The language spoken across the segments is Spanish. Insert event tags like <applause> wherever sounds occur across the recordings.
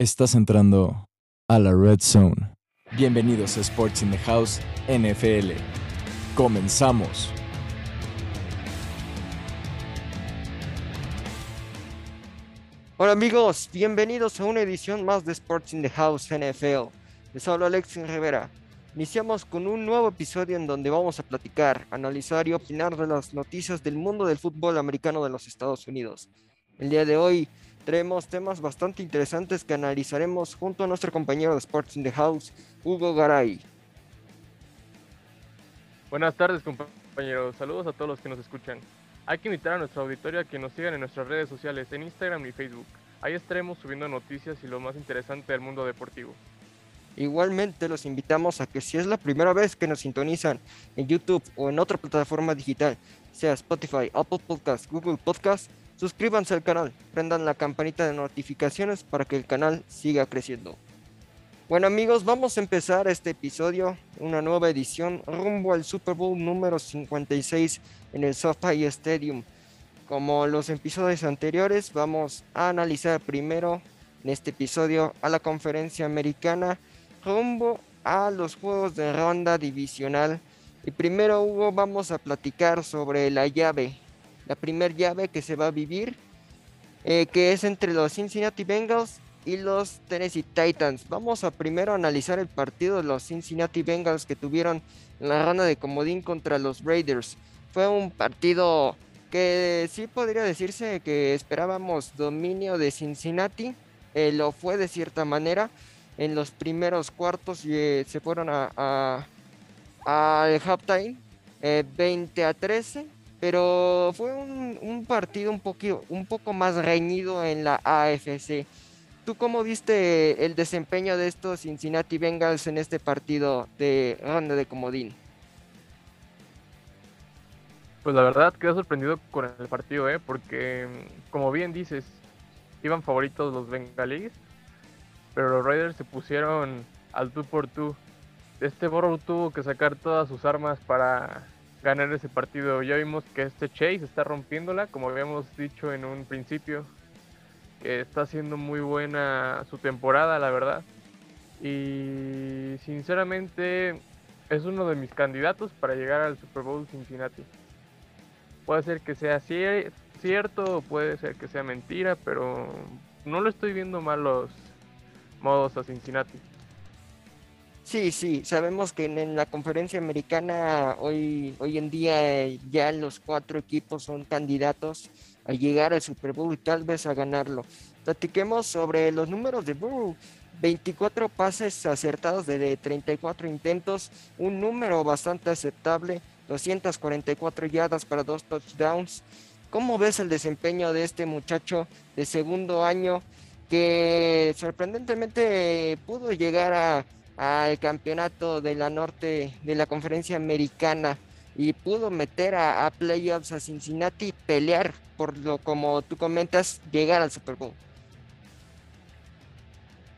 Estás entrando a la Red Zone. Bienvenidos a Sports in the House NFL. Comenzamos. Hola amigos, bienvenidos a una edición más de Sports in the House NFL. Les hablo Alexis Rivera. Iniciamos con un nuevo episodio en donde vamos a platicar, analizar y opinar de las noticias del mundo del fútbol americano de los Estados Unidos. El día de hoy traemos temas bastante interesantes que analizaremos junto a nuestro compañero de Sports in the House, Hugo Garay. Buenas tardes compañeros, saludos a todos los que nos escuchan. Hay que invitar a nuestra auditorio a que nos sigan en nuestras redes sociales, en Instagram y Facebook. Ahí estaremos subiendo noticias y lo más interesante del mundo deportivo. Igualmente los invitamos a que si es la primera vez que nos sintonizan en YouTube o en otra plataforma digital, sea Spotify, Apple Podcast, Google Podcast, suscríbanse al canal, prendan la campanita de notificaciones para que el canal siga creciendo. Bueno amigos, vamos a empezar este episodio, una nueva edición rumbo al Super Bowl número 56 en el SoFi Stadium. Como los episodios anteriores, vamos a analizar primero en este episodio a la conferencia americana rumbo a los juegos de ronda divisional. Y primero, Hugo, vamos a platicar sobre la llave, la primer llave que se va a vivir, eh, que es entre los Cincinnati Bengals y los Tennessee Titans. Vamos a primero analizar el partido de los Cincinnati Bengals que tuvieron en la ronda de comodín contra los Raiders. Fue un partido que sí podría decirse que esperábamos dominio de Cincinnati. Eh, lo fue de cierta manera en los primeros cuartos eh, se fueron a, al halftime 20 a 13 pero fue un, un, partido un, poquito, un poco más reñido en la AFC ¿Tú cómo viste el desempeño de estos Cincinnati Bengals en este partido de ronda de comodín? Pues la verdad quedé sorprendido con el partido, ¿eh? porque como bien dices, iban favoritos los Bengalis, pero los Raiders se pusieron al tú por tú. Este Burrow tuvo que sacar todas sus armas para ganar ese partido. Ya vimos que este Chase está rompiéndola, como habíamos dicho en un principio que está haciendo muy buena su temporada, la verdad. Y sinceramente es uno de mis candidatos para llegar al Super Bowl Cincinnati. Puede ser que sea cierto, puede ser que sea mentira, pero no lo estoy viendo mal los modos a Cincinnati. Sí, sí, sabemos que en, la conferencia americana hoy, hoy en día ya los cuatro equipos son candidatos a llegar al Super Bowl y tal vez a ganarlo. Platiquemos sobre los números de Burrow. 24 pases acertados de 34 intentos, un número bastante aceptable, 244 yardas para dos touchdowns. ¿Cómo ves el desempeño de este muchacho de segundo año que sorprendentemente pudo llegar a al campeonato de la norte de la conferencia americana y pudo meter a, playoffs a Cincinnati y pelear por lo como tú comentas llegar al Super Bowl.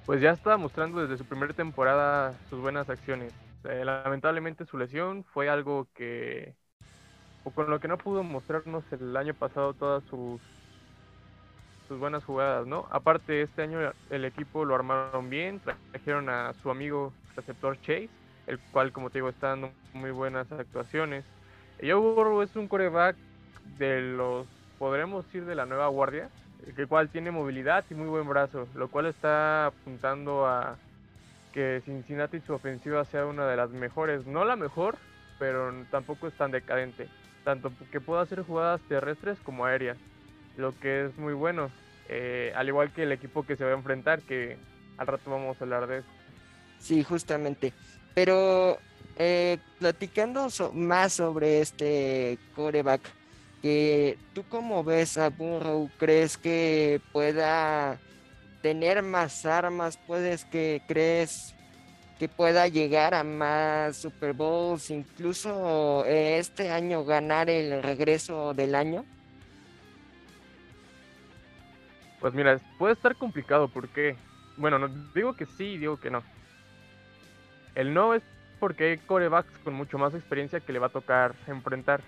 Pues ya estaba mostrando desde su primera temporada sus buenas acciones. Eh, lamentablemente su lesión fue algo que o con lo que no pudo mostrarnos el año pasado todas sus sus buenas jugadas, ¿no? Aparte, este año el equipo lo armaron bien, trajeron a su amigo receptor Chase, el cual, como te digo, está dando muy buenas actuaciones. Joe Burrow es un coreback de los, podremos decir, de la nueva guardia, el cual tiene movilidad y muy buen brazo, lo cual está apuntando a que Cincinnati su ofensiva sea una de las mejores, no la mejor, pero tampoco es tan decadente, tanto que pueda hacer jugadas terrestres como aéreas lo que es muy bueno. Eh, al igual que el equipo que se va a enfrentar, que al rato vamos a hablar de eso. Sí, justamente. Pero eh, platicando más sobre este coreback, que ¿tú cómo ves a Burrow? ¿Crees que pueda tener más armas? ¿Puedes que crees que pueda llegar a más Super Bowls? Incluso eh, este año ganar el regreso del año. Pues mira, puede estar complicado porque, bueno, no, digo que sí, digo que no. El no es porque hay corebacks con mucho más experiencia que le va a tocar enfrentar.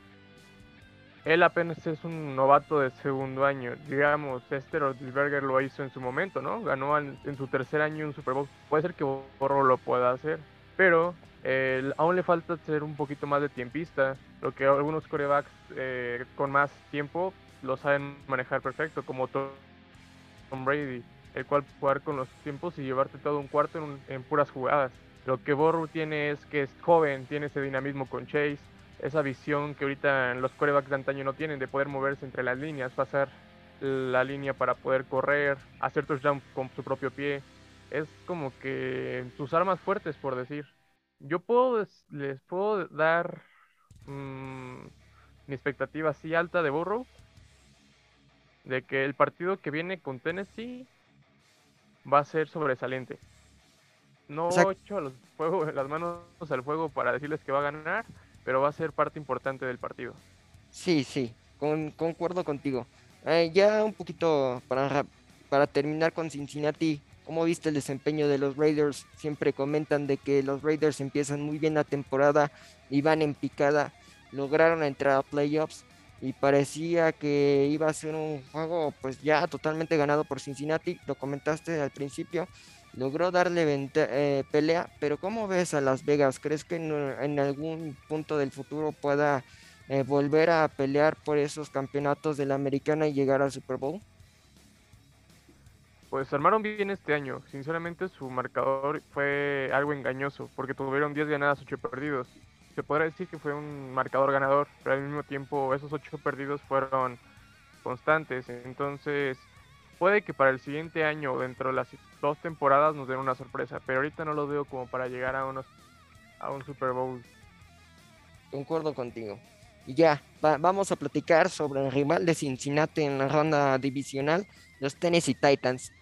él apenas es un novato de segundo año. Digamos, Esther Rodlisberger lo hizo en su momento, ¿no? Ganó en, su tercer año un Super Bowl. Puede ser que Borro lo pueda hacer, pero aún le falta ser un poquito más de tiempista, lo que algunos corebacks eh, con más tiempo lo saben manejar perfecto, como Tom Brady, el cual jugar con los tiempos y llevarte todo un cuarto en, puras jugadas. Lo que Borro tiene es que es joven, tiene ese dinamismo con Chase, esa visión que ahorita los corebacks de antaño no tienen de poder moverse entre las líneas, pasar la línea para poder correr, hacer touchdown con su propio pie. Es como que sus armas fuertes, por decir yo puedo les puedo dar mm, mi expectativa así alta de Burrow de que el partido que viene con Tennessee va a ser sobresaliente. No he echo los <laughs> las manos al fuego para decirles que va a ganar, pero va a ser parte importante del partido. Sí, sí, concuerdo contigo. Eh, ya un poquito para, para terminar con Cincinnati, ¿Cómo viste el desempeño de los Raiders? Siempre comentan de que los Raiders empiezan muy bien la temporada y van en picada. Lograron entrar a playoffs y parecía que iba a ser un juego pues ya totalmente ganado por Cincinnati. Lo comentaste al principio. Logró darle eh, pelea, pero ¿cómo ves a Las Vegas? ¿Crees que en, algún punto del futuro pueda eh, volver a pelear por esos campeonatos de la americana y llegar al Super Bowl? Pues armaron bien este año. Sinceramente su marcador fue algo engañoso porque tuvieron 10 ganadas, 8 perdidos. Se podrá decir que fue un marcador ganador, pero al mismo tiempo esos 8 perdidos fueron constantes. Entonces puede que para el siguiente año, dentro de las dos temporadas, nos den una sorpresa. Pero ahorita no lo veo como para llegar a, unos, a un Super Bowl. Concuerdo contigo. Y ya, vamos a platicar sobre el rival de Cincinnati en la ronda divisional, los Tennessee Titans.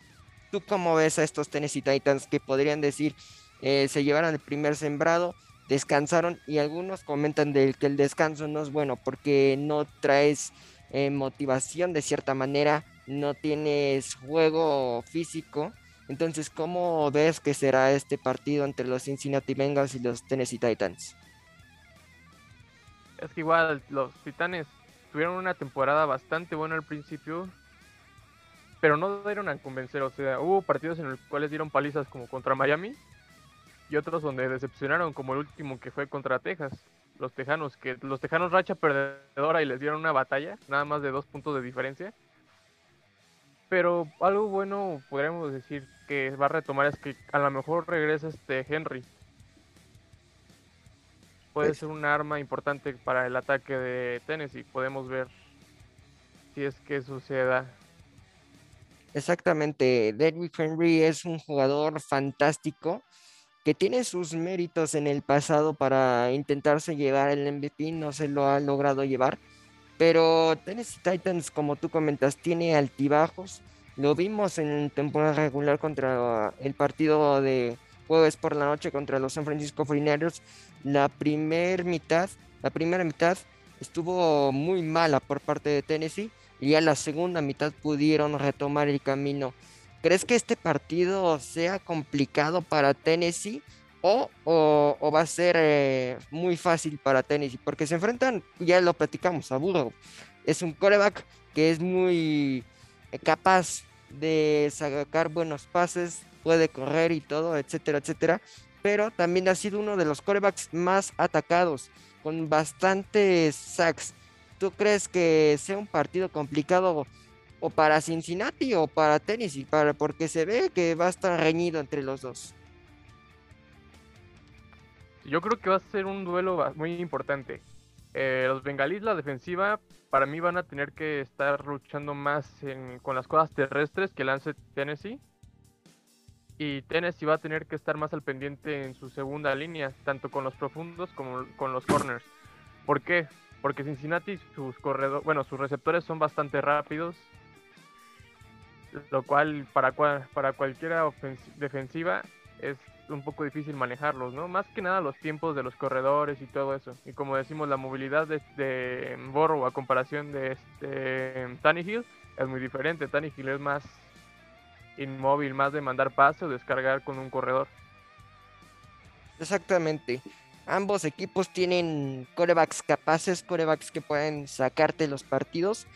¿Tú cómo ves a estos Tennessee Titans que podrían decir eh, se llevaron el primer sembrado, descansaron y algunos comentan de que el descanso no es bueno porque no traes eh, motivación de cierta manera, no tienes juego físico. Entonces, ¿cómo ves que será este partido entre los Cincinnati Bengals y los Tennessee Titans? Es que igual los Titanes tuvieron una temporada bastante buena al principio, pero no dieron a convencer. O sea, hubo partidos en los cuales dieron palizas como contra Miami y otros donde decepcionaron, como el último que fue contra Texas. Los Tejanos, que los Tejanos racha perdedora y les dieron una batalla, nada más de dos puntos de diferencia. Pero algo bueno podríamos decir que va a retomar es que a lo mejor regresa este Henry. Puede ser un arma importante para el ataque de Tennessee. Podemos ver si es que suceda Exactamente, Derrick Henry es un jugador fantástico que tiene sus méritos en el pasado para intentarse llevar el MVP, no se lo ha logrado llevar, pero Tennessee Titans, como tú comentas, tiene altibajos. Lo vimos en temporada regular contra el partido de jueves por la noche contra los San Francisco 49ers. La primera mitad, la primera mitad estuvo muy mala por parte de Tennessee y a la segunda mitad pudieron retomar el camino. ¿Crees que este partido sea complicado para Tennessee o, va a ser eh, muy fácil para Tennessee? Porque se enfrentan, ya lo platicamos, a Burrow. Es un coreback que es muy eh, capaz de sacar buenos pases, puede correr y todo, etcétera, etcétera. Pero también ha sido uno de los corebacks más atacados, con bastantes sacks. ¿Tú crees que sea un partido complicado o para Cincinnati o para Tennessee? Para, porque se ve que va a estar reñido entre los dos. Yo creo que va a ser un duelo muy importante. Eh, los bengalíes, la defensiva, para mí van a tener que estar luchando más con las cosas terrestres que lance Tennessee. Y Tennessee va a tener que estar más al pendiente en su segunda línea, tanto con los profundos como con los corners. ¿Por qué? porque Cincinnati sus corredores, bueno, sus receptores son bastante rápidos, lo cual para para cualquiera defensiva es un poco difícil manejarlos, ¿no? Más que nada los tiempos de los corredores y todo eso. Y como decimos, la movilidad de, de Borrow a comparación de este Tannehill es muy diferente. Tannehill es más inmóvil, más de mandar pase o descargar con un corredor. Exactamente. ambos equipos tienen corebacks capaces, corebacks que pueden sacarte los partidos,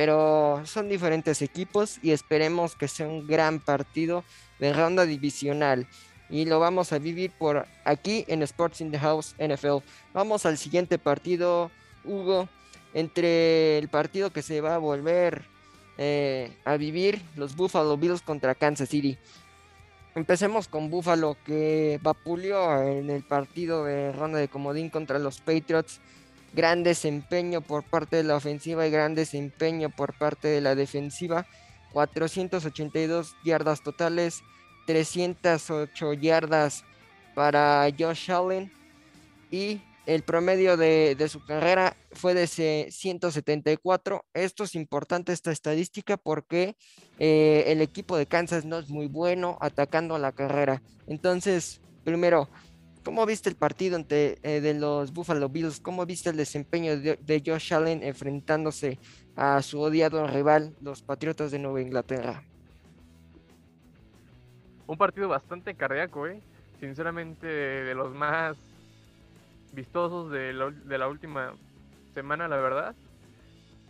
pero son diferentes equipos y esperemos que sea un gran partido de ronda divisional. Y lo vamos a vivir por aquí en Sports in the House NFL. Vamos al siguiente partido, Hugo, entre el partido que se va a volver eh, a vivir, los Buffalo Bills contra Kansas City. Empecemos con Buffalo que vapuleó en el partido de ronda de comodín contra los Patriots. Gran desempeño por parte de la ofensiva y gran desempeño por parte de la defensiva. 482 yardas totales, 308 yardas para Josh Allen y el promedio de, su carrera fue de 174. Esto es importante, esta estadística, porque eh, el equipo de Kansas no es muy bueno atacando la carrera. Entonces, primero, ¿cómo viste el partido entre, eh, de los Buffalo Bills? ¿Cómo viste el desempeño de, de, Josh Allen enfrentándose a su odiado rival, los Patriotas de Nueva Inglaterra? Un partido bastante cardíaco, ¿eh? Sinceramente, de los más vistosos de la, última semana, la verdad.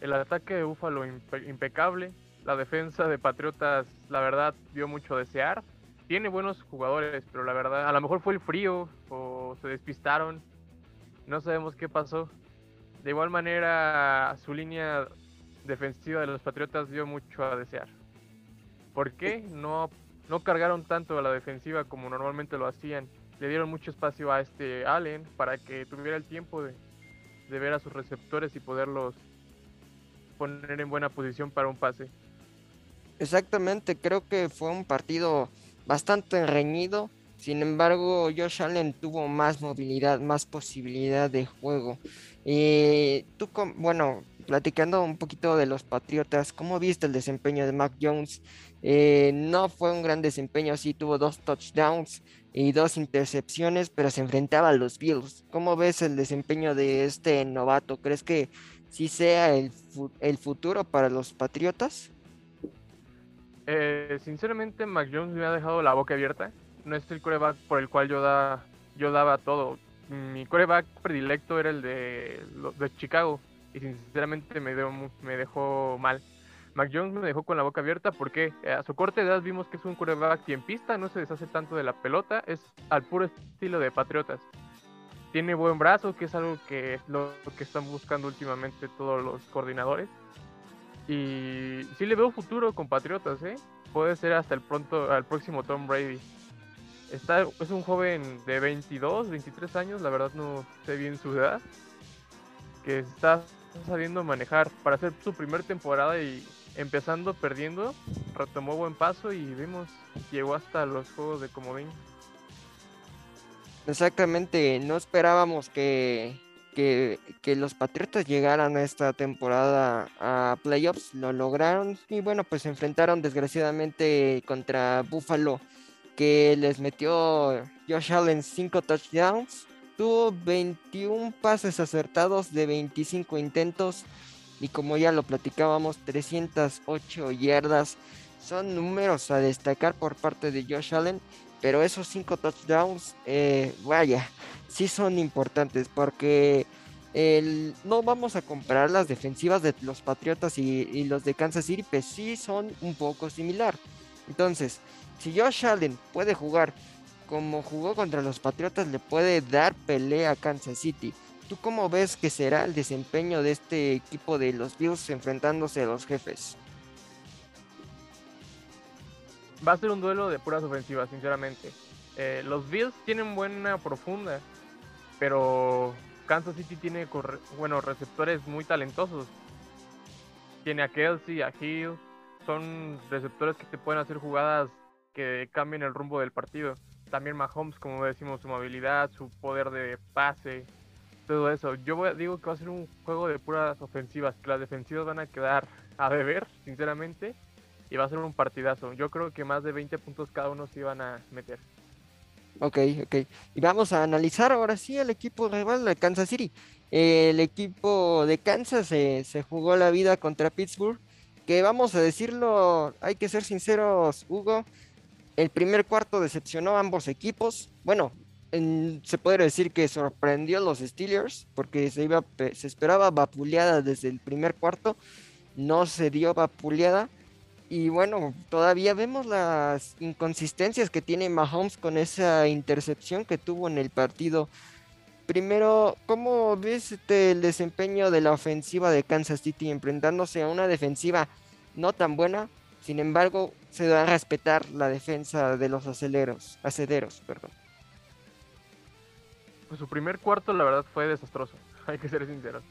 El ataque de Búfalo impecable. La defensa de Patriotas, la verdad, dio mucho desear. Tiene buenos jugadores, pero la verdad, a lo mejor fue el frío o se despistaron. No sabemos qué pasó. De igual manera, su línea defensiva de los Patriotas dio mucho a desear. ¿Por qué? No, no cargaron tanto a la defensiva como normalmente lo hacían le dieron mucho espacio a este Allen para que tuviera el tiempo de, ver a sus receptores y poderlos poner en buena posición para un pase. Exactamente, creo que fue un partido bastante reñido. Sin embargo, Josh Allen tuvo más movilidad, más posibilidad de juego. Y tú, bueno, platicando un poquito de los Patriotas, ¿cómo viste el desempeño de Mac Jones? Eh, no fue un gran desempeño, sí tuvo dos touchdowns y dos intercepciones, pero se enfrentaba a los Bills. ¿Cómo ves el desempeño de este novato? ¿Crees que sí sea el, el futuro para los Patriotas? Eh, sinceramente, Mac Jones me ha dejado la boca abierta. No es el coreback por el cual yo, da, yo daba todo. Mi coreback predilecto era el de, de Chicago y sinceramente me, me dejó mal. Mac Jones me dejó con la boca abierta porque eh, a su corta edad vimos que es un quarterback en pista, no se deshace tanto de la pelota, es al puro estilo de Patriotas. Tiene buen brazo, que es algo que es lo que están buscando últimamente todos los coordinadores. Y sí le veo futuro con Patriotas, ¿eh? Puede ser hasta el pronto, al próximo Tom Brady. Está, es un joven de 22, 23 años, la verdad no sé bien su edad, que está sabiendo manejar para hacer su primer temporada y empezando perdiendo, retomó buen paso y vimos, llegó hasta los juegos de comodín. Exactamente, no esperábamos que, que, los Patriotas llegaran a esta temporada a playoffs, lo lograron y bueno, pues se enfrentaron desgraciadamente contra Buffalo, que les metió Josh Allen 5 touchdowns, tuvo 21 pases acertados de 25 intentos y como ya lo platicábamos, 308 yardas. Son números a destacar por parte de Josh Allen, pero esos 5 touchdowns, eh, vaya, sí son importantes porque no vamos a comparar las defensivas de los Patriotas y, los de Kansas City, pues sí son un poco similar. Entonces, si Josh Allen puede jugar como jugó contra los Patriotas, le puede dar pelea a Kansas City. ¿Tú cómo ves que será el desempeño de este equipo de los Bills enfrentándose a los jefes? Va a ser un duelo de puras ofensivas, sinceramente. Eh, los Bills tienen buena profunda, pero Kansas City tiene bueno, receptores muy talentosos. Tiene a Kelsey, a Hill, son receptores que te pueden hacer jugadas que cambien el rumbo del partido. También Mahomes, como decimos, su movilidad, su poder de pase, todo eso. Yo digo que va a ser un juego de puras ofensivas, que las defensivas van a quedar a beber, sinceramente, y va a ser un partidazo. Yo creo que más de 20 puntos cada uno se iban a meter. Ok, ok. Y vamos a analizar ahora sí el equipo rival de Kansas City. El equipo de Kansas se, se jugó la vida contra Pittsburgh. Que vamos a decirlo, hay que ser sinceros, Hugo. El primer cuarto decepcionó a ambos equipos. Bueno, se puede decir que sorprendió a los Steelers porque se, iba, se esperaba vapuleada desde el primer cuarto, no se dio vapuleada. Y bueno, todavía vemos las inconsistencias que tiene Mahomes con esa intercepción que tuvo en el partido. Primero, ¿cómo ves este, el desempeño de la ofensiva de Kansas City enfrentándose a una defensiva no tan buena? Sin embargo, se da a respetar la defensa de los aceleros, acederos, perdón. Pues su primer cuarto, la verdad, fue desastroso. <laughs> Hay que ser sinceros.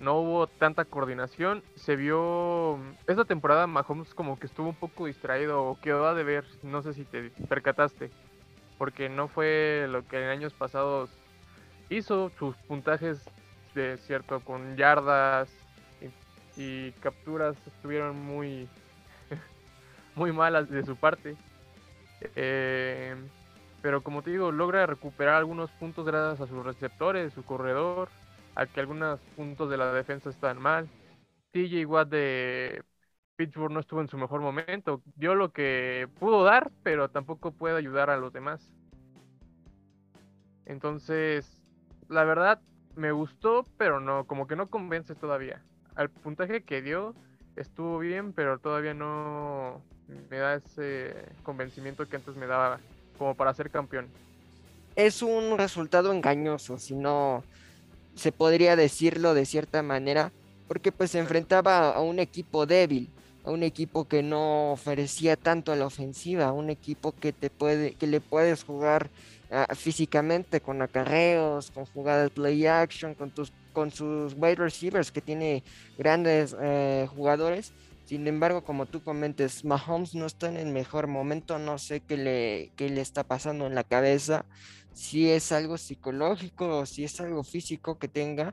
No hubo tanta coordinación. Se vio. Esta temporada Mahomes como que estuvo un poco distraído o quedó a deber. No sé si te percataste. Porque no fue lo que en años pasados hizo. Sus puntajes de cierto con yardas y, capturas estuvieron muy. <laughs> muy malas de su parte. Eh, pero como te digo, logra recuperar algunos puntos gracias a sus receptores, su corredor, a que algunos puntos de la defensa están mal. TJ Watt de Pittsburgh no estuvo en su mejor momento, dio lo que pudo dar, pero tampoco puede ayudar a los demás. Entonces, la verdad, me gustó, pero no, como que no convence todavía. Al puntaje que dio estuvo bien, pero todavía no me da ese convencimiento que antes me daba como para ser campeón. Es un resultado engañoso, si no se podría decirlo de cierta manera, porque pues se enfrentaba a un equipo débil, a un equipo que no ofrecía tanto a la ofensiva, a un equipo que te puede, que le puedes jugar ah, físicamente con acarreos, con jugadas play action, con tus, con sus wide receivers que tiene grandes eh, jugadores sin embargo, como tú comentes, Mahomes no está en el mejor momento, no sé qué le, qué le está pasando en la cabeza, si es algo psicológico o si es algo físico que tenga,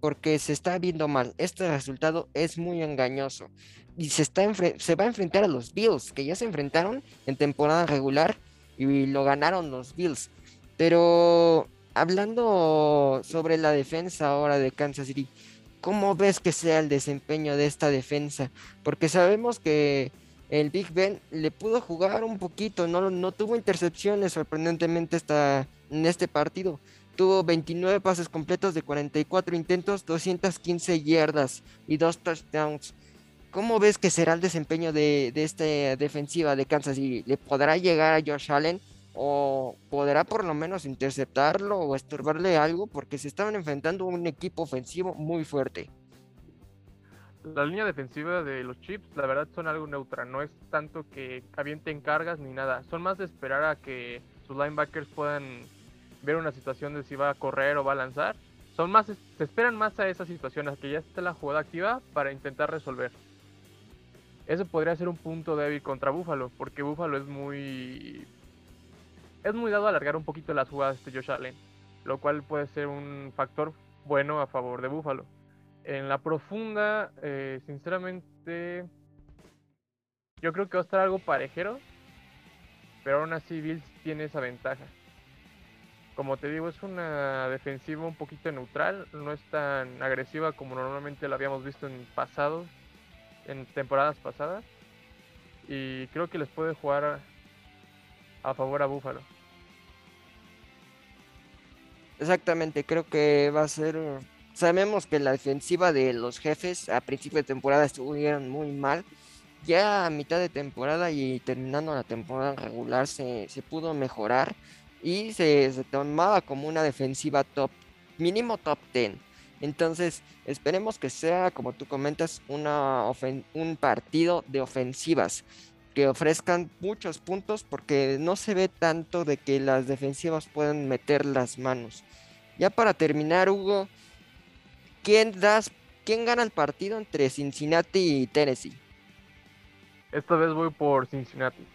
porque se está viendo mal. Este resultado es muy engañoso y se, está se va a enfrentar a los Bills, que ya se enfrentaron en temporada regular y lo ganaron los Bills. Pero hablando sobre la defensa ahora de Kansas City, ¿Cómo ves que sea el desempeño de esta defensa? Porque sabemos que el Big Ben le pudo jugar un poquito, no, no tuvo intercepciones sorprendentemente hasta en este partido. Tuvo 29 pases completos de 44 intentos, 215 yardas y dos touchdowns. ¿Cómo ves que será el desempeño de, de esta defensiva de Kansas City? ¿Le podrá llegar a Josh Allen? O podrá por lo menos interceptarlo o estorbarle algo porque se estaban enfrentando a un equipo ofensivo muy fuerte. La línea defensiva de los Chips, la verdad, son algo neutra. No es tanto que avienten cargas ni nada. Son más de esperar a que sus linebackers puedan ver una situación de si va a correr o va a lanzar. Son más, se esperan más a esa situación, a que ya esté la jugada activa para intentar resolver. Eso podría ser un punto débil contra Buffalo, porque Buffalo es muy es muy dado a alargar un poquito las jugadas de Josh Allen, lo cual puede ser un factor bueno a favor de Buffalo. En la profunda, eh, sinceramente, yo creo que va a estar algo parejero, pero aún así Bills tiene esa ventaja. Como te digo, es una defensiva un poquito neutral, no es tan agresiva como normalmente lo habíamos visto en pasados, en temporadas pasadas, y creo que les puede jugar a favor a Búfalo. Exactamente, creo que va a ser. Sabemos que la defensiva de los jefes a principio de temporada estuvieron muy mal. Ya a mitad de temporada y terminando la temporada regular se, pudo mejorar y se, tomaba como una defensiva top, mínimo top 10. Entonces, esperemos que sea, como tú comentas, una un partido de ofensivas que ofrezcan muchos puntos porque no se ve tanto de que las defensivas puedan meter las manos. Ya para terminar, Hugo, ¿quién, das, ¿quién gana el partido entre Cincinnati y Tennessee? Esta vez voy por Cincinnati.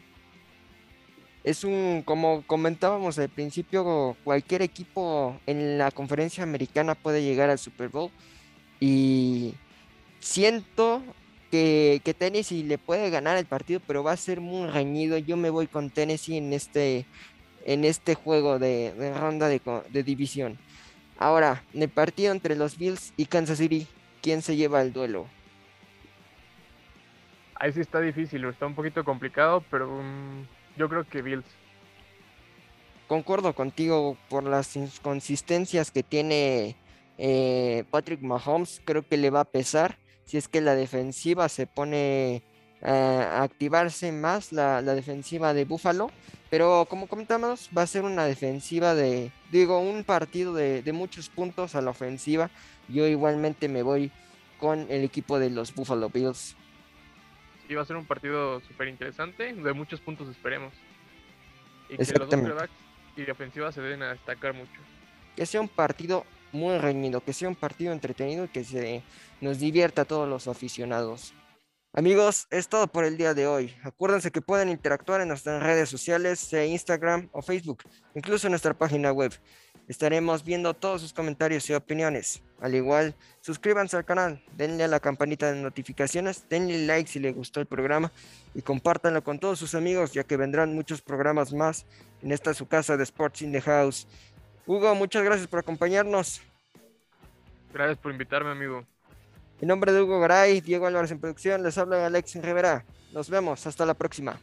Es un, como comentábamos al principio, cualquier equipo en la conferencia americana puede llegar al Super Bowl. Y siento que, Tennessee le puede ganar el partido, pero va a ser muy reñido. Yo me voy con Tennessee en este, en este juego de, ronda de, división. Ahora, en el partido entre los Bills y Kansas City, ¿quién se lleva el duelo? Ahí sí está difícil, está un poquito complicado, pero um, yo creo que Bills. concuerdo contigo por las inconsistencias que tiene eh, Patrick Mahomes. Creo que le va a pesar si es que la defensiva se pone a activarse más, la, defensiva de Buffalo. Pero como comentamos, va a ser una defensiva de, digo, un partido de, de muchos puntos a la ofensiva. Yo igualmente me voy con el equipo de los Buffalo Bills. Sí, va a ser un partido súper interesante, de muchos puntos esperemos. Y que los dos y la ofensiva se deben a destacar mucho. Que sea un partido muy reñido, que sea un partido entretenido y que se nos divierta a todos los aficionados. Amigos, es todo por el día de hoy. Acuérdense que pueden interactuar en nuestras redes sociales, Instagram o Facebook, incluso en nuestra página web. Estaremos viendo todos sus comentarios y opiniones. Al igual, suscríbanse al canal, denle a la campanita de notificaciones, denle like si les gustó el programa y compártanlo con todos sus amigos, ya que vendrán muchos programas más en esta su casa de Sports in the House. Hugo, muchas gracias por acompañarnos. Gracias por invitarme, amigo. En nombre de Hugo Garay, Diego Álvarez en producción, les habla Alex Rivera. Nos vemos, hasta la próxima.